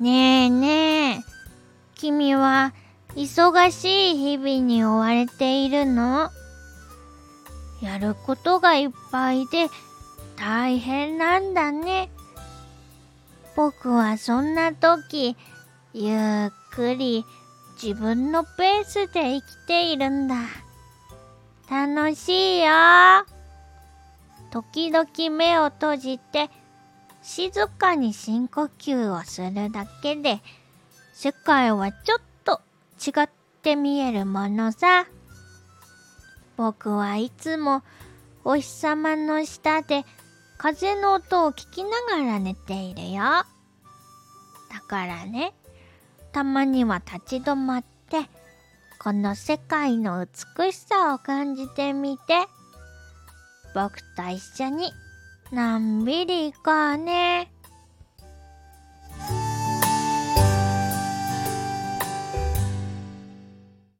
ねえねえ、君は忙しい日々に追われているの？やることがいっぱいで大変なんだね。僕はそんな時、ゆっくり自分のペースで生きているんだ。楽しいよ。時々目を閉じて静かに深呼吸をするだけで世界はちょっと違って見えるものさ。僕はいつもお日様の下で風の音を聞きながら寝ているよ。だからね、たまには立ち止まって、この世界の美しさを感じてみて。僕と一緒にのんびり行こうね。